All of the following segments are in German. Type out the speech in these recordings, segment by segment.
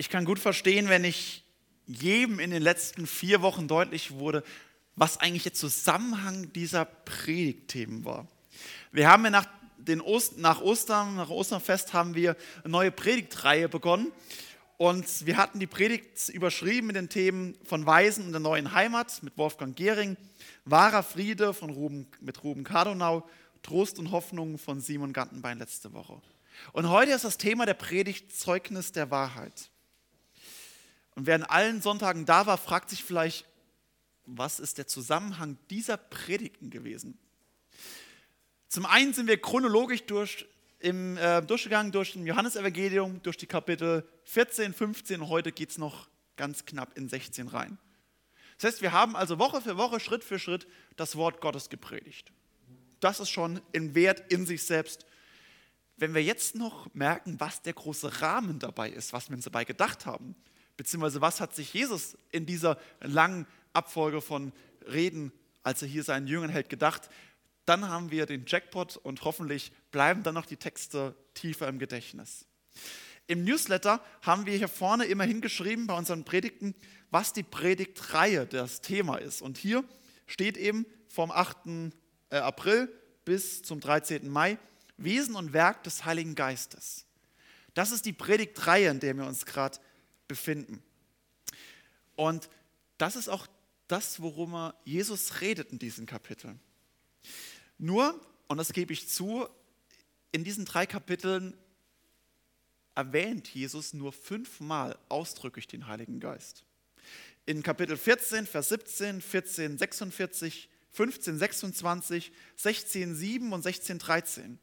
Ich kann gut verstehen, wenn ich jedem in den letzten vier Wochen deutlich wurde, was eigentlich der Zusammenhang dieser Predigtthemen war. Wir haben ja nach, den Ost, nach Ostern, nach Osterfest haben wir eine neue Predigtreihe begonnen und wir hatten die Predigt überschrieben mit den Themen von Weisen und der neuen Heimat mit Wolfgang Gehring, wahrer Friede von Ruben, mit Ruben Kardonau, Trost und Hoffnung von Simon Gantenbein letzte Woche. Und heute ist das Thema der Predigt Zeugnis der Wahrheit. Und wer an allen Sonntagen da war, fragt sich vielleicht, was ist der Zusammenhang dieser Predigten gewesen? Zum einen sind wir chronologisch durch, im, äh, durchgegangen durch das Johannesevangelium, durch die Kapitel 14, 15 und heute geht es noch ganz knapp in 16 rein. Das heißt, wir haben also Woche für Woche, Schritt für Schritt das Wort Gottes gepredigt. Das ist schon ein Wert in sich selbst. Wenn wir jetzt noch merken, was der große Rahmen dabei ist, was wir uns dabei gedacht haben, beziehungsweise was hat sich Jesus in dieser langen Abfolge von Reden, als er hier seinen Jüngern hält, gedacht, dann haben wir den Jackpot und hoffentlich bleiben dann noch die Texte tiefer im Gedächtnis. Im Newsletter haben wir hier vorne immer hingeschrieben bei unseren Predigten, was die Predigtreihe das Thema ist. Und hier steht eben vom 8. Äh, April bis zum 13. Mai Wesen und Werk des Heiligen Geistes. Das ist die Predigtreihe, in der wir uns gerade befinden. Und das ist auch das, worum Jesus redet in diesem Kapitel. Nur, und das gebe ich zu, in diesen drei Kapiteln erwähnt Jesus nur fünfmal ausdrücklich den Heiligen Geist. In Kapitel 14, Vers 17, 14, 46, 15, 26, 16, 7 und 16, 13.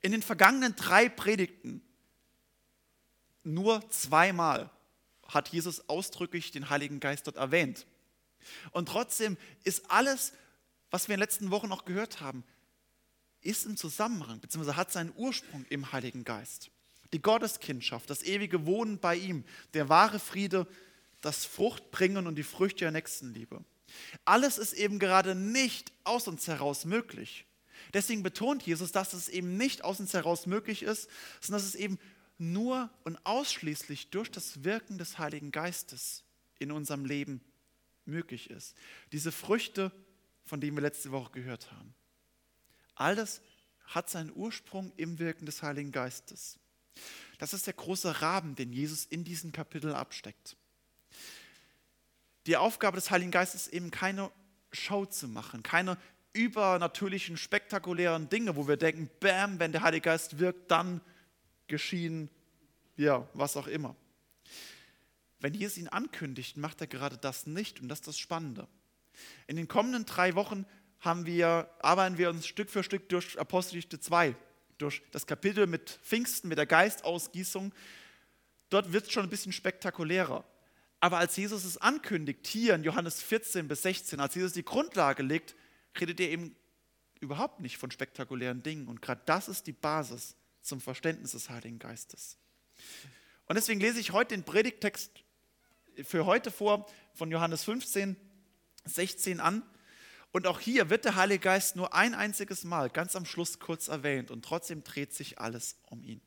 In den vergangenen drei Predigten nur zweimal hat Jesus ausdrücklich den Heiligen Geist dort erwähnt. Und trotzdem ist alles, was wir in den letzten Wochen noch gehört haben, ist im Zusammenhang, beziehungsweise hat seinen Ursprung im Heiligen Geist. Die Gotteskindschaft, das ewige Wohnen bei ihm, der wahre Friede, das Fruchtbringen und die Früchte der Nächstenliebe. Alles ist eben gerade nicht aus uns heraus möglich. Deswegen betont Jesus, dass es eben nicht aus uns heraus möglich ist, sondern dass es eben nur und ausschließlich durch das Wirken des Heiligen Geistes in unserem Leben möglich ist. Diese Früchte, von denen wir letzte Woche gehört haben. All das hat seinen Ursprung im Wirken des Heiligen Geistes. Das ist der große Rahmen, den Jesus in diesem Kapitel absteckt. Die Aufgabe des Heiligen Geistes ist eben keine Show zu machen, keine übernatürlichen, spektakulären Dinge, wo wir denken, bam, wenn der Heilige Geist wirkt, dann geschehen, ja, was auch immer. Wenn Jesus ihn ankündigt, macht er gerade das nicht und das ist das Spannende. In den kommenden drei Wochen haben wir, arbeiten wir uns Stück für Stück durch Apostelgeschichte 2, durch das Kapitel mit Pfingsten, mit der Geistausgießung. Dort wird es schon ein bisschen spektakulärer. Aber als Jesus es ankündigt, hier in Johannes 14 bis 16, als Jesus die Grundlage legt, redet er eben überhaupt nicht von spektakulären Dingen. Und gerade das ist die Basis zum Verständnis des Heiligen Geistes. Und deswegen lese ich heute den Predigtext für heute vor von Johannes 15, 16 an. Und auch hier wird der Heilige Geist nur ein einziges Mal ganz am Schluss kurz erwähnt und trotzdem dreht sich alles um ihn.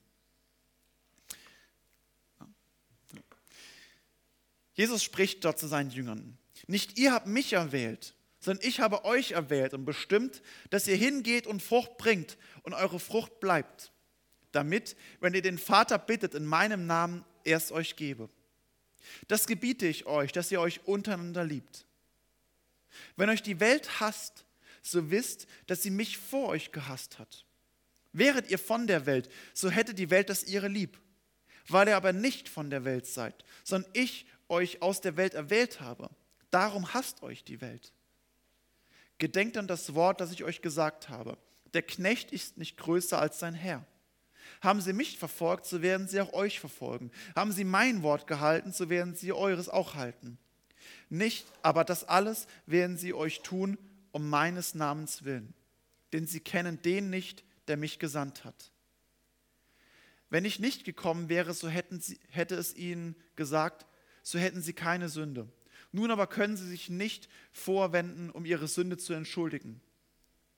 Jesus spricht dort zu seinen Jüngern. Nicht ihr habt mich erwählt, sondern ich habe euch erwählt und bestimmt, dass ihr hingeht und Frucht bringt und eure Frucht bleibt, damit, wenn ihr den Vater bittet in meinem Namen, er es euch gebe. Das gebiete ich euch, dass ihr euch untereinander liebt. Wenn euch die Welt hasst, so wisst, dass sie mich vor euch gehasst hat. Wäret ihr von der Welt, so hätte die Welt das ihre lieb. Weil ihr aber nicht von der Welt seid, sondern ich euch aus der Welt erwählt habe, darum hasst euch die Welt. Gedenkt an das Wort, das ich euch gesagt habe. Der Knecht ist nicht größer als sein Herr. Haben sie mich verfolgt, so werden sie auch euch verfolgen. Haben sie mein Wort gehalten, so werden sie eures auch halten. Nicht, aber das alles werden sie euch tun, um meines Namens willen. Denn sie kennen den nicht, der mich gesandt hat. Wenn ich nicht gekommen wäre, so hätten sie, hätte es ihnen gesagt, so hätten sie keine Sünde. Nun aber können sie sich nicht vorwenden, um ihre Sünde zu entschuldigen.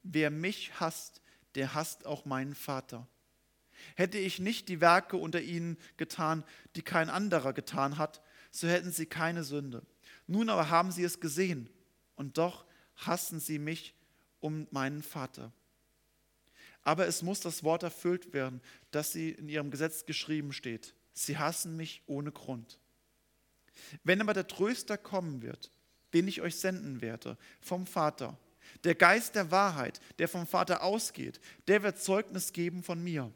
Wer mich hasst, der hasst auch meinen Vater. Hätte ich nicht die Werke unter ihnen getan, die kein anderer getan hat, so hätten sie keine Sünde. Nun aber haben sie es gesehen, und doch hassen sie mich um meinen Vater. Aber es muss das Wort erfüllt werden, das sie in ihrem Gesetz geschrieben steht. Sie hassen mich ohne Grund. Wenn aber der Tröster kommen wird, den ich euch senden werde, vom Vater, der Geist der Wahrheit, der vom Vater ausgeht, der wird Zeugnis geben von mir.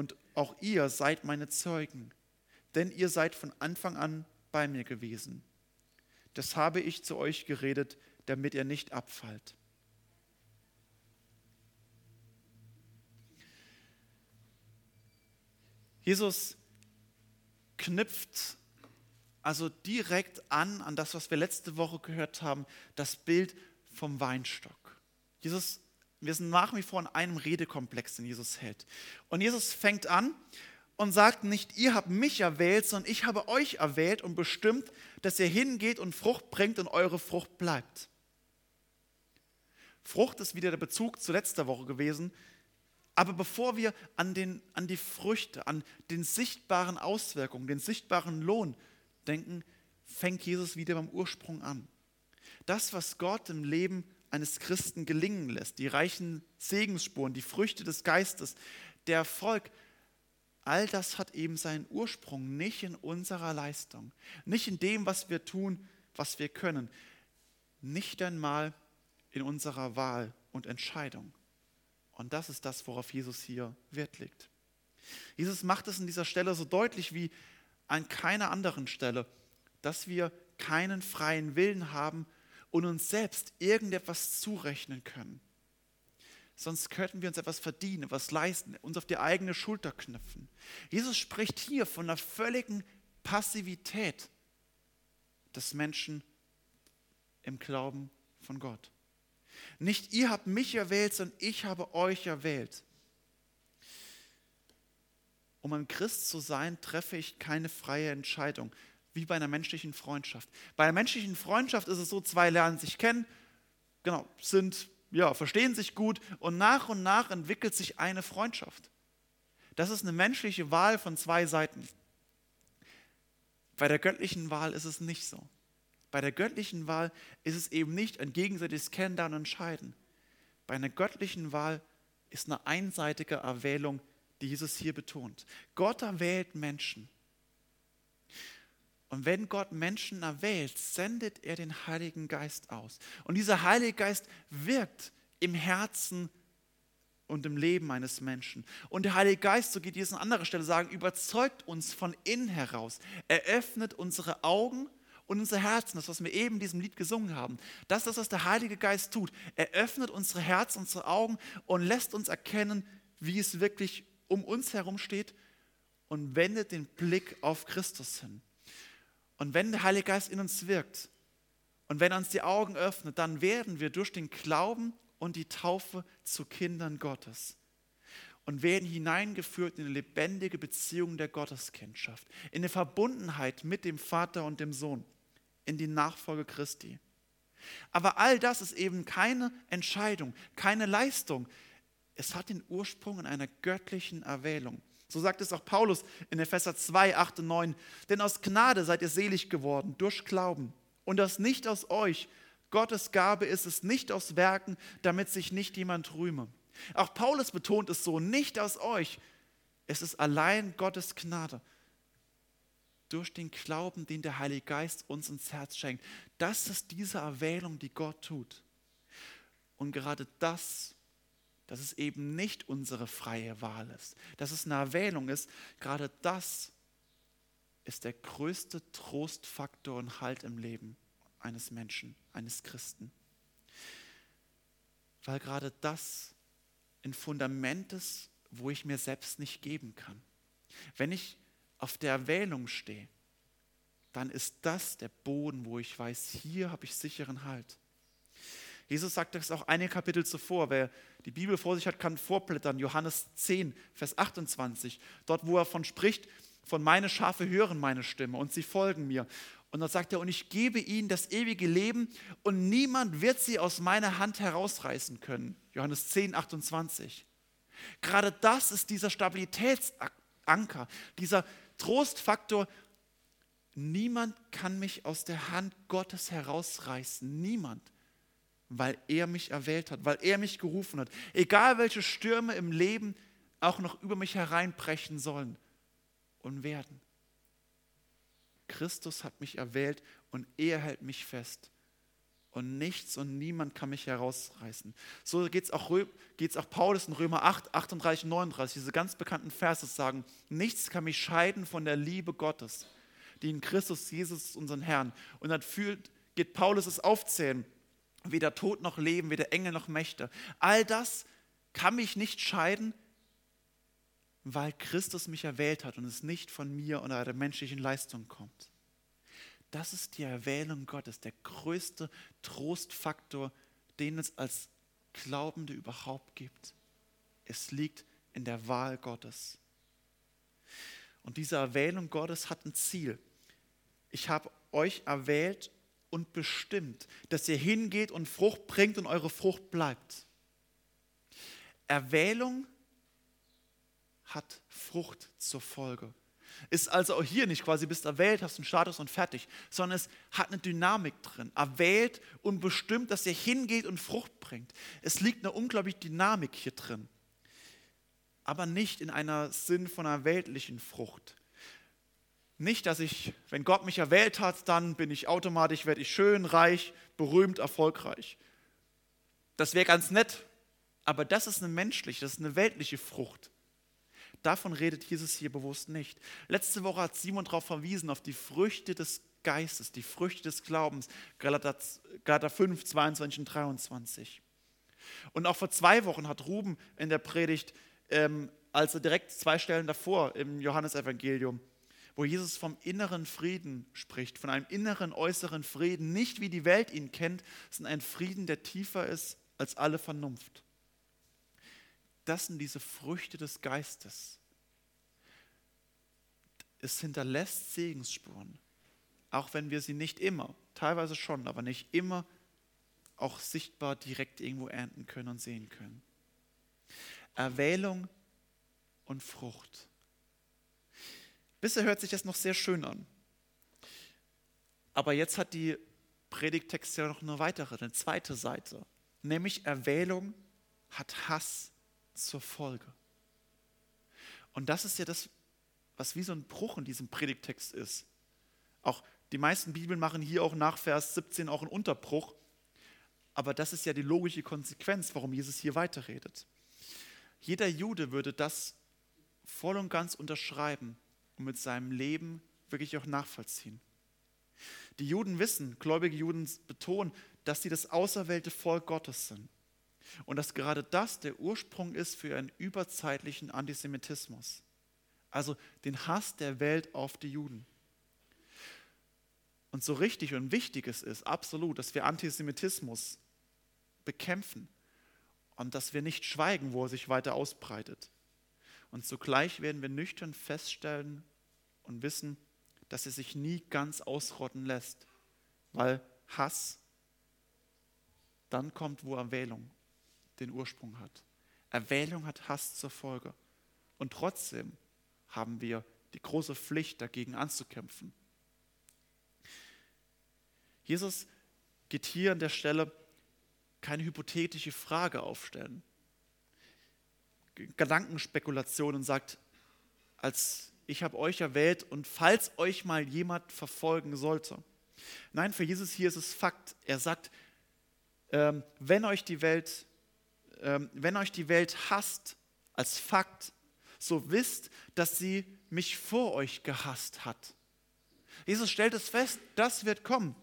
Und auch ihr seid meine Zeugen, denn ihr seid von Anfang an bei mir gewesen. Das habe ich zu euch geredet, damit ihr nicht abfallt. Jesus knüpft also direkt an, an das, was wir letzte Woche gehört haben, das Bild vom Weinstock. Jesus, wir sind nach wie vor in einem Redekomplex, den Jesus hält. Und Jesus fängt an und sagt nicht, ihr habt mich erwählt, sondern ich habe euch erwählt und bestimmt, dass ihr hingeht und Frucht bringt und eure Frucht bleibt. Frucht ist wieder der Bezug zu letzter Woche gewesen. Aber bevor wir an, den, an die Früchte, an den sichtbaren Auswirkungen, den sichtbaren Lohn denken, fängt Jesus wieder beim Ursprung an. Das, was Gott im Leben eines Christen gelingen lässt, die reichen Segensspuren, die Früchte des Geistes, der Erfolg, all das hat eben seinen Ursprung nicht in unserer Leistung, nicht in dem, was wir tun, was wir können, nicht einmal in unserer Wahl und Entscheidung. Und das ist das, worauf Jesus hier Wert legt. Jesus macht es in dieser Stelle so deutlich wie an keiner anderen Stelle, dass wir keinen freien Willen haben und uns selbst irgendetwas zurechnen können. Sonst könnten wir uns etwas verdienen, etwas leisten, uns auf die eigene Schulter knüpfen. Jesus spricht hier von einer völligen Passivität des Menschen im Glauben von Gott. Nicht ihr habt mich erwählt, sondern ich habe euch erwählt. Um ein Christ zu sein, treffe ich keine freie Entscheidung, wie bei einer menschlichen Freundschaft. Bei einer menschlichen Freundschaft ist es so, zwei lernen sich kennen, genau, sind, ja, verstehen sich gut und nach und nach entwickelt sich eine Freundschaft. Das ist eine menschliche Wahl von zwei Seiten. Bei der göttlichen Wahl ist es nicht so. Bei der göttlichen Wahl ist es eben nicht ein gegenseitiges Kennenlernen und Entscheiden. Bei einer göttlichen Wahl ist eine einseitige Erwählung die Jesus hier betont. Gott erwählt Menschen. Und wenn Gott Menschen erwählt, sendet er den Heiligen Geist aus. Und dieser Heilige Geist wirkt im Herzen und im Leben eines Menschen. Und der Heilige Geist, so geht Jesus an anderer Stelle sagen, überzeugt uns von innen heraus. Er öffnet unsere Augen und unser Herzen, das, was wir eben in diesem Lied gesungen haben. Das ist das, was der Heilige Geist tut. Er öffnet unsere Herzen, unsere Augen und lässt uns erkennen, wie es wirklich um uns herum steht und wendet den Blick auf Christus hin. Und wenn der Heilige Geist in uns wirkt und wenn er uns die Augen öffnet, dann werden wir durch den Glauben und die Taufe zu Kindern Gottes und werden hineingeführt in eine lebendige Beziehung der Gotteskindschaft, in eine Verbundenheit mit dem Vater und dem Sohn, in die Nachfolge Christi. Aber all das ist eben keine Entscheidung, keine Leistung, es hat den Ursprung in einer göttlichen Erwählung. So sagt es auch Paulus in Epheser 2, 8 und 9. Denn aus Gnade seid ihr selig geworden durch Glauben. Und das nicht aus euch. Gottes Gabe ist es nicht aus Werken, damit sich nicht jemand rühme. Auch Paulus betont es so, nicht aus euch. Es ist allein Gottes Gnade. Durch den Glauben, den der Heilige Geist uns ins Herz schenkt. Das ist diese Erwählung, die Gott tut. Und gerade das dass es eben nicht unsere freie Wahl ist, dass es eine Erwählung ist, gerade das ist der größte Trostfaktor und Halt im Leben eines Menschen, eines Christen. Weil gerade das ein Fundament ist, wo ich mir selbst nicht geben kann. Wenn ich auf der Erwählung stehe, dann ist das der Boden, wo ich weiß, hier habe ich sicheren Halt. Jesus sagt das auch einige Kapitel zuvor. Wer die Bibel vor sich hat, kann vorblättern. Johannes 10, Vers 28. Dort, wo er von spricht, von meine Schafe hören meine Stimme und sie folgen mir. Und dann sagt er, und ich gebe ihnen das ewige Leben und niemand wird sie aus meiner Hand herausreißen können. Johannes 10, 28. Gerade das ist dieser Stabilitätsanker, dieser Trostfaktor. Niemand kann mich aus der Hand Gottes herausreißen. Niemand. Weil er mich erwählt hat, weil er mich gerufen hat. Egal welche Stürme im Leben auch noch über mich hereinbrechen sollen und werden. Christus hat mich erwählt und er hält mich fest. Und nichts und niemand kann mich herausreißen. So geht es auch, auch Paulus in Römer 8, 38, 39. Diese ganz bekannten Verse sagen, nichts kann mich scheiden von der Liebe Gottes, die in Christus Jesus, unseren Herrn. Und dann fühlt, geht Paulus es aufzählen. Weder Tod noch Leben, weder Engel noch Mächte. All das kann mich nicht scheiden, weil Christus mich erwählt hat und es nicht von mir oder der menschlichen Leistung kommt. Das ist die Erwählung Gottes, der größte Trostfaktor, den es als Glaubende überhaupt gibt. Es liegt in der Wahl Gottes. Und diese Erwählung Gottes hat ein Ziel. Ich habe euch erwählt und bestimmt, dass ihr hingeht und Frucht bringt und eure Frucht bleibt. Erwählung hat Frucht zur Folge. Ist also auch hier nicht quasi, bist erwählt, hast einen Status und fertig, sondern es hat eine Dynamik drin. Erwählt und bestimmt, dass er hingeht und Frucht bringt. Es liegt eine unglaubliche Dynamik hier drin. Aber nicht in einer Sinn von einer weltlichen Frucht. Nicht, dass ich, wenn Gott mich erwählt hat, dann bin ich automatisch, werde ich schön, reich, berühmt, erfolgreich. Das wäre ganz nett, aber das ist eine menschliche, das ist eine weltliche Frucht. Davon redet Jesus hier bewusst nicht. Letzte Woche hat Simon darauf verwiesen, auf die Früchte des Geistes, die Früchte des Glaubens, Galater, Galater 5, 22 und 23. Und auch vor zwei Wochen hat Ruben in der Predigt, ähm, also direkt zwei Stellen davor im Johannesevangelium, wo Jesus vom inneren Frieden spricht, von einem inneren, äußeren Frieden, nicht wie die Welt ihn kennt, sondern ein Frieden, der tiefer ist als alle Vernunft das sind diese Früchte des Geistes. Es hinterlässt Segensspuren, auch wenn wir sie nicht immer, teilweise schon, aber nicht immer auch sichtbar direkt irgendwo ernten können und sehen können. Erwählung und Frucht. Bisher hört sich das noch sehr schön an. Aber jetzt hat die Predigtext ja noch eine weitere, eine zweite Seite. Nämlich Erwählung hat Hass zur Folge. Und das ist ja das, was wie so ein Bruch in diesem Predigtext ist. Auch die meisten Bibeln machen hier auch nach Vers 17 auch einen Unterbruch. Aber das ist ja die logische Konsequenz, warum Jesus hier weiterredet. Jeder Jude würde das voll und ganz unterschreiben und mit seinem Leben wirklich auch nachvollziehen. Die Juden wissen, gläubige Juden betonen, dass sie das auserwählte Volk Gottes sind. Und dass gerade das der Ursprung ist für einen überzeitlichen Antisemitismus. Also den Hass der Welt auf die Juden. Und so richtig und wichtig es ist, absolut, dass wir Antisemitismus bekämpfen und dass wir nicht schweigen, wo er sich weiter ausbreitet. Und zugleich werden wir nüchtern feststellen und wissen, dass er sich nie ganz ausrotten lässt, weil Hass dann kommt, wo Erwählung den Ursprung hat. Erwählung hat Hass zur Folge. Und trotzdem haben wir die große Pflicht, dagegen anzukämpfen. Jesus geht hier an der Stelle keine hypothetische Frage aufstellen, Gedankenspekulationen sagt, als ich habe euch erwählt und falls euch mal jemand verfolgen sollte. Nein, für Jesus hier ist es Fakt. Er sagt, ähm, wenn euch die Welt ähm, wenn euch die Welt hasst als Fakt, so wisst, dass sie mich vor euch gehasst hat. Jesus stellt es fest, das wird kommen.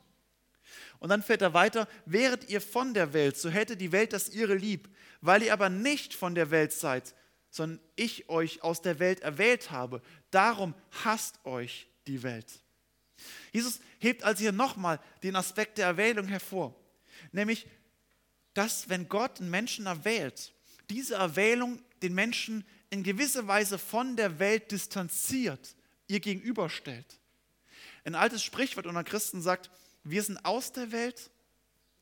Und dann fährt er weiter, wäret ihr von der Welt, so hätte die Welt das ihre lieb. Weil ihr aber nicht von der Welt seid, sondern ich euch aus der Welt erwählt habe, darum hasst euch die Welt. Jesus hebt also hier nochmal den Aspekt der Erwählung hervor, nämlich dass wenn Gott einen Menschen erwählt, diese Erwählung den Menschen in gewisser Weise von der Welt distanziert, ihr gegenüberstellt. Ein altes Sprichwort unter Christen sagt, wir sind aus der Welt,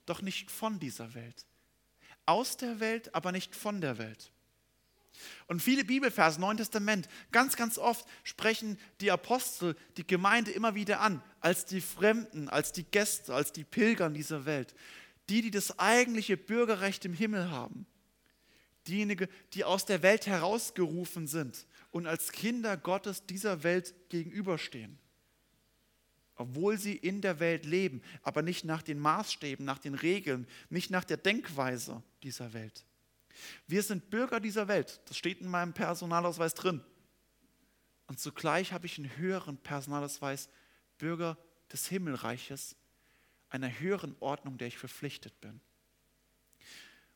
doch nicht von dieser Welt. Aus der Welt, aber nicht von der Welt. Und viele Bibelverse, Neuen Testament, ganz, ganz oft sprechen die Apostel die Gemeinde immer wieder an, als die Fremden, als die Gäste, als die Pilger in dieser Welt. Die, die das eigentliche Bürgerrecht im Himmel haben. Diejenigen, die aus der Welt herausgerufen sind und als Kinder Gottes dieser Welt gegenüberstehen. Obwohl sie in der Welt leben, aber nicht nach den Maßstäben, nach den Regeln, nicht nach der Denkweise dieser Welt. Wir sind Bürger dieser Welt. Das steht in meinem Personalausweis drin. Und zugleich habe ich einen höheren Personalausweis, Bürger des Himmelreiches, einer höheren Ordnung, der ich verpflichtet bin.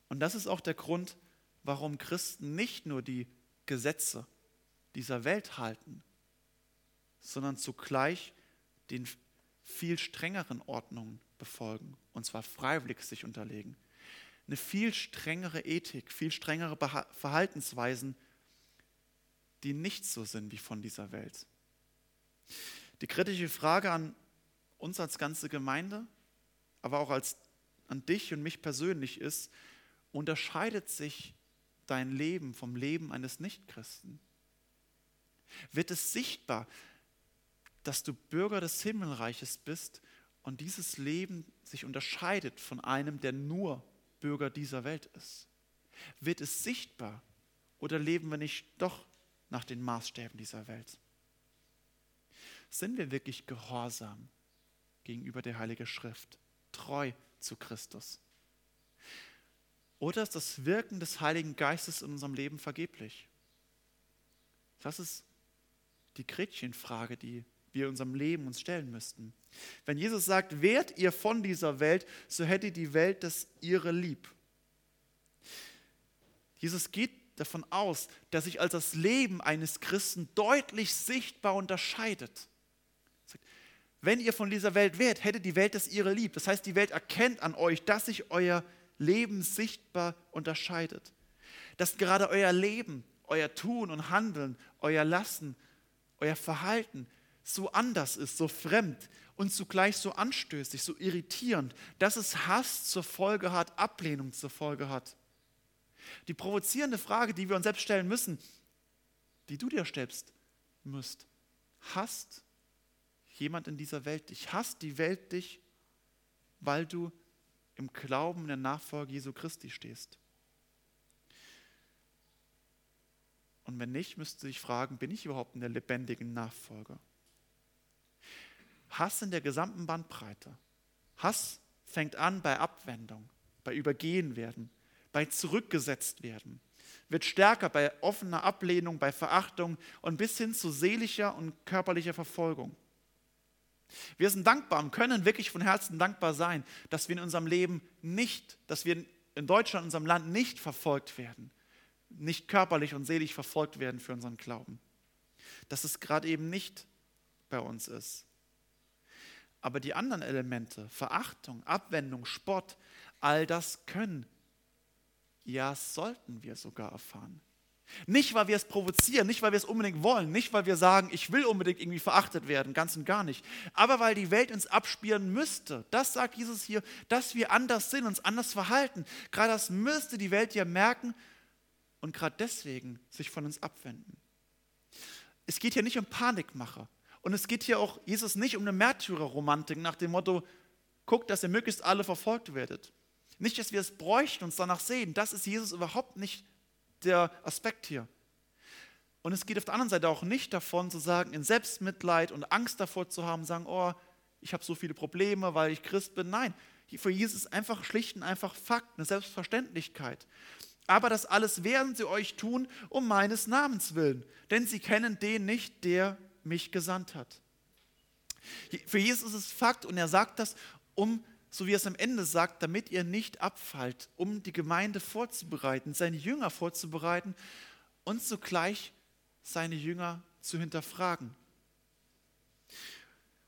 Und das ist auch der Grund, warum Christen nicht nur die Gesetze dieser Welt halten, sondern zugleich den viel strengeren Ordnungen befolgen, und zwar freiwillig sich unterlegen eine viel strengere Ethik, viel strengere Verhaltensweisen, die nicht so sind wie von dieser Welt. Die kritische Frage an uns als ganze Gemeinde, aber auch als, an dich und mich persönlich ist, unterscheidet sich dein Leben vom Leben eines Nichtchristen? Wird es sichtbar, dass du Bürger des Himmelreiches bist und dieses Leben sich unterscheidet von einem, der nur Bürger dieser Welt ist? Wird es sichtbar oder leben wir nicht doch nach den Maßstäben dieser Welt? Sind wir wirklich gehorsam gegenüber der Heiligen Schrift, treu zu Christus? Oder ist das Wirken des Heiligen Geistes in unserem Leben vergeblich? Das ist die Gretchenfrage, die wir unserem Leben uns stellen müssten. Wenn Jesus sagt, wärt ihr von dieser Welt, so hätte die Welt das ihre lieb. Jesus geht davon aus, dass sich als das Leben eines Christen deutlich sichtbar unterscheidet. Wenn ihr von dieser Welt wärt, hätte die Welt das ihre lieb. Das heißt, die Welt erkennt an euch, dass sich euer Leben sichtbar unterscheidet. Dass gerade euer Leben, euer Tun und Handeln, euer Lassen, euer Verhalten so anders ist, so fremd und zugleich so anstößig, so irritierend, dass es Hass zur Folge hat, Ablehnung zur Folge hat. Die provozierende Frage, die wir uns selbst stellen müssen, die du dir stellst müsst, hasst jemand in dieser Welt dich? Hasst die Welt dich, weil du im Glauben in der Nachfolge Jesu Christi stehst? Und wenn nicht, müsst du dich fragen, bin ich überhaupt in der lebendigen Nachfolge? Hass in der gesamten Bandbreite. Hass fängt an bei Abwendung, bei Übergehen werden, bei zurückgesetzt werden, wird stärker bei offener Ablehnung, bei Verachtung und bis hin zu seelischer und körperlicher Verfolgung. Wir sind dankbar und können wirklich von Herzen dankbar sein, dass wir in unserem Leben nicht, dass wir in Deutschland, in unserem Land nicht verfolgt werden, nicht körperlich und seelisch verfolgt werden für unseren Glauben. Dass es gerade eben nicht bei uns ist. Aber die anderen Elemente, Verachtung, Abwendung, Spott, all das können, ja sollten wir sogar erfahren. Nicht, weil wir es provozieren, nicht, weil wir es unbedingt wollen, nicht, weil wir sagen, ich will unbedingt irgendwie verachtet werden, ganz und gar nicht. Aber weil die Welt uns abspielen müsste. Das sagt Jesus hier, dass wir anders sind, uns anders verhalten. Gerade das müsste die Welt ja merken und gerade deswegen sich von uns abwenden. Es geht hier nicht um Panikmacher. Und es geht hier auch Jesus nicht um eine Märtyrerromantik nach dem Motto, guckt, dass ihr möglichst alle verfolgt werdet. Nicht, dass wir es bräuchten, uns danach sehen. Das ist Jesus überhaupt nicht der Aspekt hier. Und es geht auf der anderen Seite auch nicht davon zu sagen, in Selbstmitleid und Angst davor zu haben, sagen, oh, ich habe so viele Probleme, weil ich Christ bin. Nein, für Jesus ist einfach schlicht und einfach Fakt, eine Selbstverständlichkeit. Aber das alles werden sie euch tun um meines Namens willen, denn sie kennen den nicht, der mich gesandt hat. Für Jesus ist es Fakt und er sagt das, um, so wie er es am Ende sagt, damit ihr nicht abfallt, um die Gemeinde vorzubereiten, seine Jünger vorzubereiten und zugleich seine Jünger zu hinterfragen.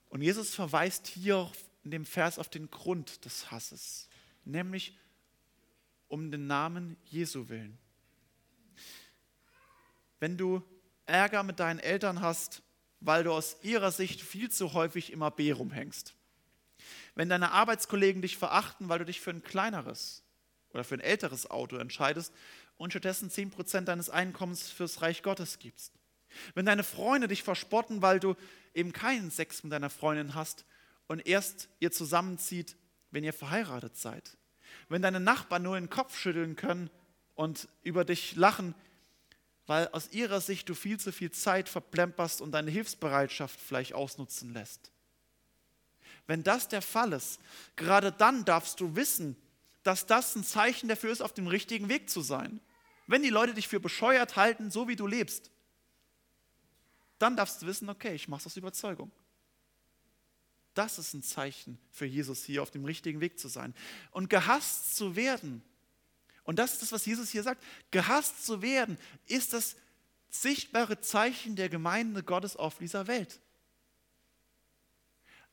Und Jesus verweist hier in dem Vers auf den Grund des Hasses, nämlich um den Namen Jesu willen. Wenn du Ärger mit deinen Eltern hast, weil du aus ihrer Sicht viel zu häufig immer B rumhängst. Wenn deine Arbeitskollegen dich verachten, weil du dich für ein kleineres oder für ein älteres Auto entscheidest und stattdessen 10% deines Einkommens fürs Reich Gottes gibst. Wenn deine Freunde dich verspotten, weil du eben keinen Sex mit deiner Freundin hast und erst ihr zusammenzieht, wenn ihr verheiratet seid. Wenn deine Nachbarn nur den Kopf schütteln können und über dich lachen, weil aus ihrer Sicht du viel zu viel Zeit verplemperst und deine Hilfsbereitschaft vielleicht ausnutzen lässt. Wenn das der Fall ist, gerade dann darfst du wissen, dass das ein Zeichen dafür ist, auf dem richtigen Weg zu sein. Wenn die Leute dich für bescheuert halten, so wie du lebst, dann darfst du wissen, okay, ich mache es aus Überzeugung. Das ist ein Zeichen für Jesus hier auf dem richtigen Weg zu sein. Und gehasst zu werden, und das ist das, was Jesus hier sagt, gehasst zu werden, ist das sichtbare Zeichen der Gemeinde Gottes auf dieser Welt.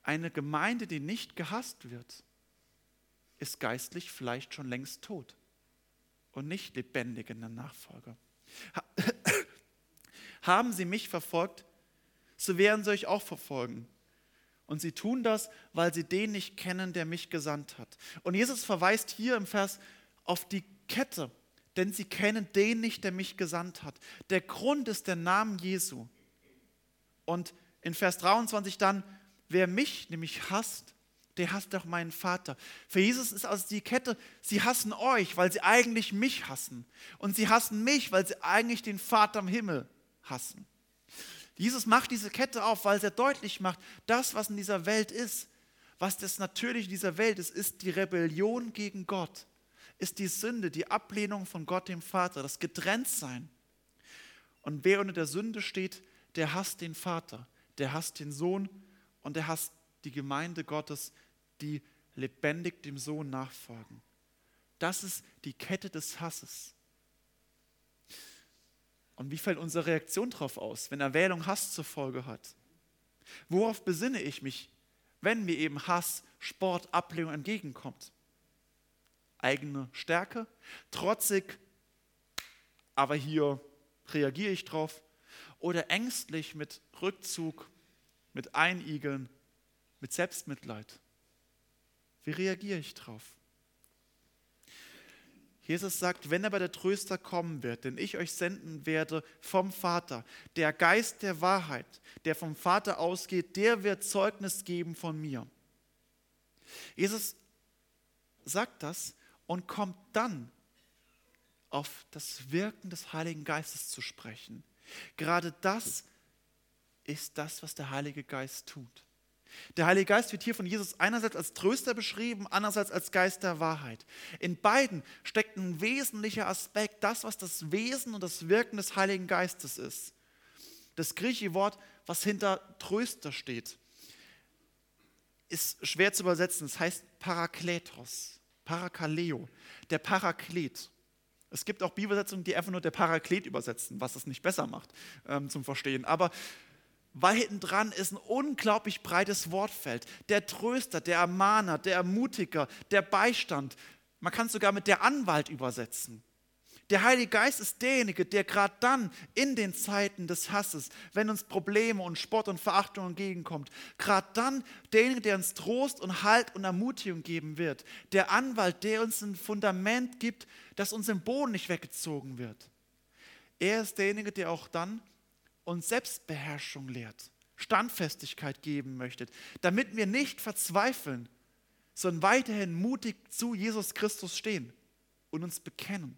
Eine Gemeinde, die nicht gehasst wird, ist geistlich vielleicht schon längst tot und nicht lebendig in der Nachfolge. Haben sie mich verfolgt, so werden sie euch auch verfolgen. Und sie tun das, weil sie den nicht kennen, der mich gesandt hat. Und Jesus verweist hier im Vers auf die Kette, denn sie kennen den nicht, der mich gesandt hat. Der Grund ist der Name Jesu. Und in Vers 23 dann, wer mich nämlich hasst, der hasst auch meinen Vater. Für Jesus ist also die Kette, sie hassen euch, weil sie eigentlich mich hassen. Und sie hassen mich, weil sie eigentlich den Vater im Himmel hassen. Jesus macht diese Kette auf, weil er deutlich macht, das, was in dieser Welt ist, was das Natürliche dieser Welt ist, ist die Rebellion gegen Gott, ist die Sünde, die Ablehnung von Gott dem Vater, das Getrenntsein. Und wer unter der Sünde steht, der hasst den Vater, der hasst den Sohn und der hasst die Gemeinde Gottes, die lebendig dem Sohn nachfolgen. Das ist die Kette des Hasses. Und wie fällt unsere Reaktion darauf aus, wenn Erwählung Hass zur Folge hat? Worauf besinne ich mich, wenn mir eben Hass, Sport, Ablehnung entgegenkommt? Eigene Stärke, trotzig, aber hier reagiere ich drauf, oder ängstlich mit Rückzug, mit Einigeln, mit Selbstmitleid? Wie reagiere ich drauf? Jesus sagt, wenn aber der Tröster kommen wird, den ich euch senden werde vom Vater, der Geist der Wahrheit, der vom Vater ausgeht, der wird Zeugnis geben von mir. Jesus sagt das und kommt dann auf das Wirken des Heiligen Geistes zu sprechen. Gerade das ist das, was der Heilige Geist tut. Der Heilige Geist wird hier von Jesus einerseits als Tröster beschrieben, andererseits als Geist der Wahrheit. In beiden steckt ein wesentlicher Aspekt, das, was das Wesen und das Wirken des Heiligen Geistes ist. Das griechische Wort, was hinter Tröster steht, ist schwer zu übersetzen. Es heißt Parakletos, Parakaleo, der Paraklet. Es gibt auch Bibelsetzungen, die einfach nur der Paraklet übersetzen, was es nicht besser macht ähm, zum Verstehen. Aber weil hinten dran ist ein unglaublich breites Wortfeld. Der Tröster, der Ermahner, der Ermutiger, der Beistand. Man kann es sogar mit der Anwalt übersetzen. Der Heilige Geist ist derjenige, der gerade dann in den Zeiten des Hasses, wenn uns Probleme und Spott und Verachtung entgegenkommt, gerade dann derjenige, der uns Trost und Halt und Ermutigung geben wird. Der Anwalt, der uns ein Fundament gibt, das uns im Boden nicht weggezogen wird. Er ist derjenige, der auch dann und Selbstbeherrschung lehrt, Standfestigkeit geben möchtet, damit wir nicht verzweifeln, sondern weiterhin mutig zu Jesus Christus stehen und uns bekennen.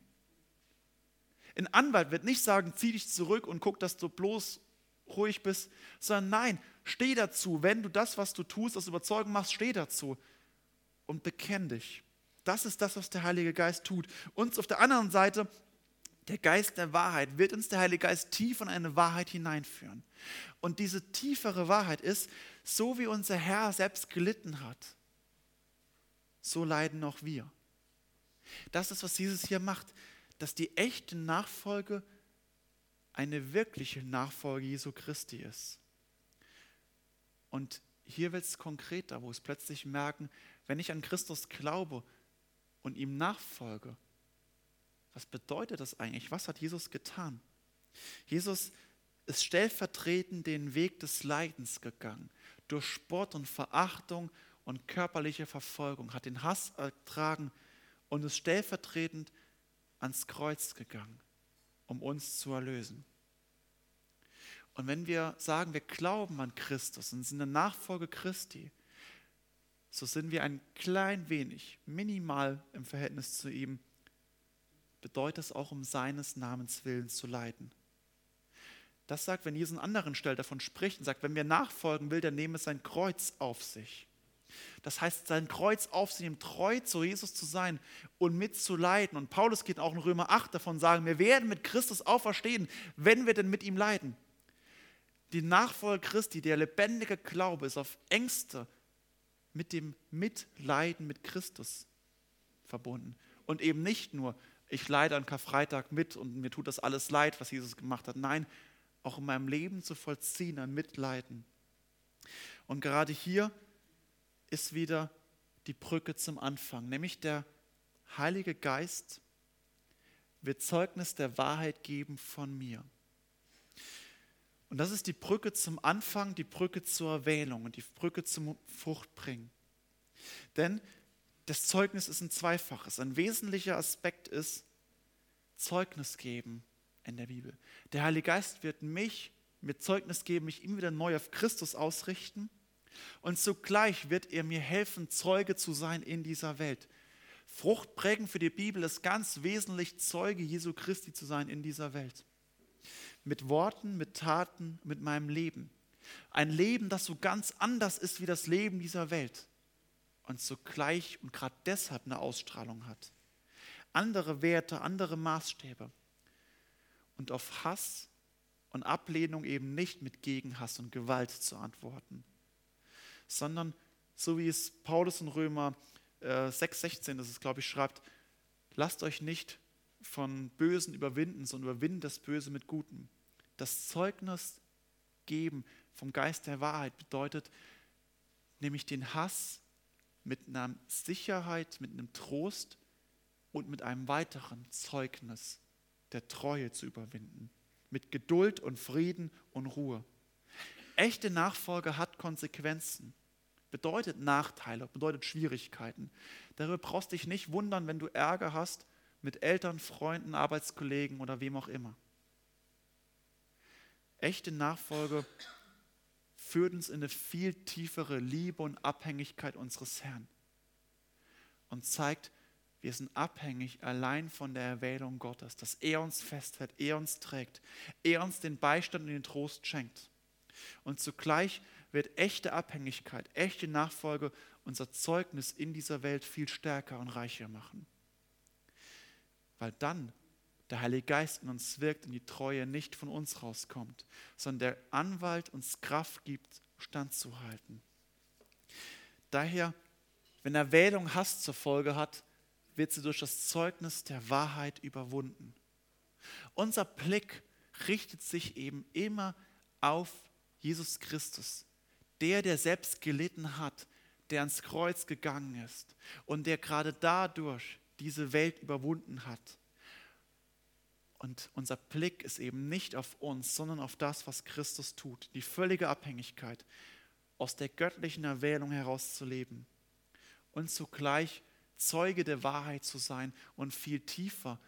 Ein Anwalt wird nicht sagen, zieh dich zurück und guck, dass du bloß ruhig bist, sondern nein, steh dazu. Wenn du das, was du tust, aus Überzeugung machst, steh dazu und bekenn dich. Das ist das, was der Heilige Geist tut. Uns auf der anderen Seite der Geist der Wahrheit, wird uns der Heilige Geist tief in eine Wahrheit hineinführen. Und diese tiefere Wahrheit ist, so wie unser Herr selbst gelitten hat, so leiden auch wir. Das ist, was Jesus hier macht, dass die echte Nachfolge eine wirkliche Nachfolge Jesu Christi ist. Und hier wird es konkreter, wo es plötzlich merken, wenn ich an Christus glaube und ihm nachfolge, was bedeutet das eigentlich? Was hat Jesus getan? Jesus ist stellvertretend den Weg des Leidens gegangen, durch Spott und Verachtung und körperliche Verfolgung, hat den Hass ertragen und ist stellvertretend ans Kreuz gegangen, um uns zu erlösen. Und wenn wir sagen, wir glauben an Christus und sind eine Nachfolge Christi, so sind wir ein klein wenig, minimal im Verhältnis zu ihm, bedeutet es auch, um seines Namens willen zu leiden. Das sagt, wenn Jesus an anderen Stellen davon spricht und sagt, wenn wir nachfolgen will, der nehme sein Kreuz auf sich. Das heißt, sein Kreuz auf sich nehmen, treu zu Jesus zu sein und mitzuleiden. Und Paulus geht auch in Römer 8 davon sagen, wir werden mit Christus auferstehen, wenn wir denn mit ihm leiden. Die Nachfolge Christi, der lebendige Glaube ist auf Ängste mit dem Mitleiden mit Christus verbunden. Und eben nicht nur, ich leide an Karfreitag mit und mir tut das alles leid, was Jesus gemacht hat. Nein, auch in meinem Leben zu vollziehen, ein Mitleiden. Und gerade hier ist wieder die Brücke zum Anfang, nämlich der Heilige Geist wird Zeugnis der Wahrheit geben von mir. Und das ist die Brücke zum Anfang, die Brücke zur Erwählung und die Brücke zum Fruchtbringen. Denn das Zeugnis ist ein zweifaches. Ein wesentlicher Aspekt ist Zeugnis geben in der Bibel. Der Heilige Geist wird mich mit Zeugnis geben, mich immer wieder neu auf Christus ausrichten und zugleich wird er mir helfen, Zeuge zu sein in dieser Welt. Frucht prägen für die Bibel ist ganz wesentlich, Zeuge Jesu Christi zu sein in dieser Welt. Mit Worten, mit Taten, mit meinem Leben. Ein Leben, das so ganz anders ist wie das Leben dieser Welt und zugleich und gerade deshalb eine Ausstrahlung hat. Andere Werte, andere Maßstäbe und auf Hass und Ablehnung eben nicht mit Gegenhass und Gewalt zu antworten, sondern so wie es Paulus in Römer äh, 6,16, das ist, glaube ich, schreibt, lasst euch nicht von Bösen überwinden, sondern überwindet das Böse mit Gutem. Das Zeugnis geben vom Geist der Wahrheit bedeutet nämlich den Hass mit einer Sicherheit, mit einem Trost und mit einem weiteren Zeugnis der Treue zu überwinden. Mit Geduld und Frieden und Ruhe. Echte Nachfolge hat Konsequenzen, bedeutet Nachteile, bedeutet Schwierigkeiten. Darüber brauchst du dich nicht wundern, wenn du Ärger hast mit Eltern, Freunden, Arbeitskollegen oder wem auch immer. Echte Nachfolge führt uns in eine viel tiefere Liebe und Abhängigkeit unseres Herrn und zeigt, wir sind abhängig allein von der Erwählung Gottes, dass er uns festhält, er uns trägt, er uns den Beistand und den Trost schenkt. Und zugleich wird echte Abhängigkeit, echte Nachfolge unser Zeugnis in dieser Welt viel stärker und reicher machen. Weil dann der Heilige Geist in uns wirkt und die Treue nicht von uns rauskommt, sondern der Anwalt uns Kraft gibt, standzuhalten. Daher, wenn Erwählung Hass zur Folge hat, wird sie durch das Zeugnis der Wahrheit überwunden. Unser Blick richtet sich eben immer auf Jesus Christus, der, der selbst gelitten hat, der ans Kreuz gegangen ist und der gerade dadurch diese Welt überwunden hat. Und unser Blick ist eben nicht auf uns, sondern auf das, was Christus tut. Die völlige Abhängigkeit, aus der göttlichen Erwählung herauszuleben und zugleich Zeuge der Wahrheit zu sein und viel tiefer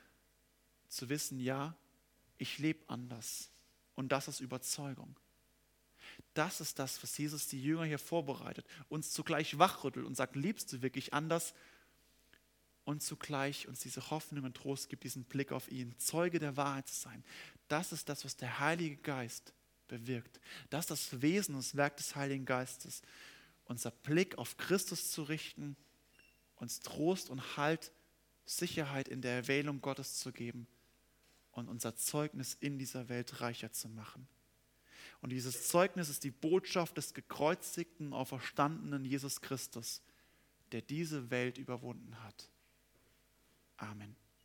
zu wissen, ja, ich lebe anders. Und das ist Überzeugung. Das ist das, was Jesus die Jünger hier vorbereitet, uns zugleich wachrüttelt und sagt, liebst du wirklich anders? Und zugleich uns diese Hoffnung und Trost gibt, diesen Blick auf ihn, Zeuge der Wahrheit zu sein. Das ist das, was der Heilige Geist bewirkt. Das ist das Wesen und das Werk des Heiligen Geistes. Unser Blick auf Christus zu richten uns Trost und Halt, Sicherheit in der Erwählung Gottes zu geben und unser Zeugnis in dieser Welt reicher zu machen. Und dieses Zeugnis ist die Botschaft des gekreuzigten, auferstandenen Jesus Christus, der diese Welt überwunden hat. Amen.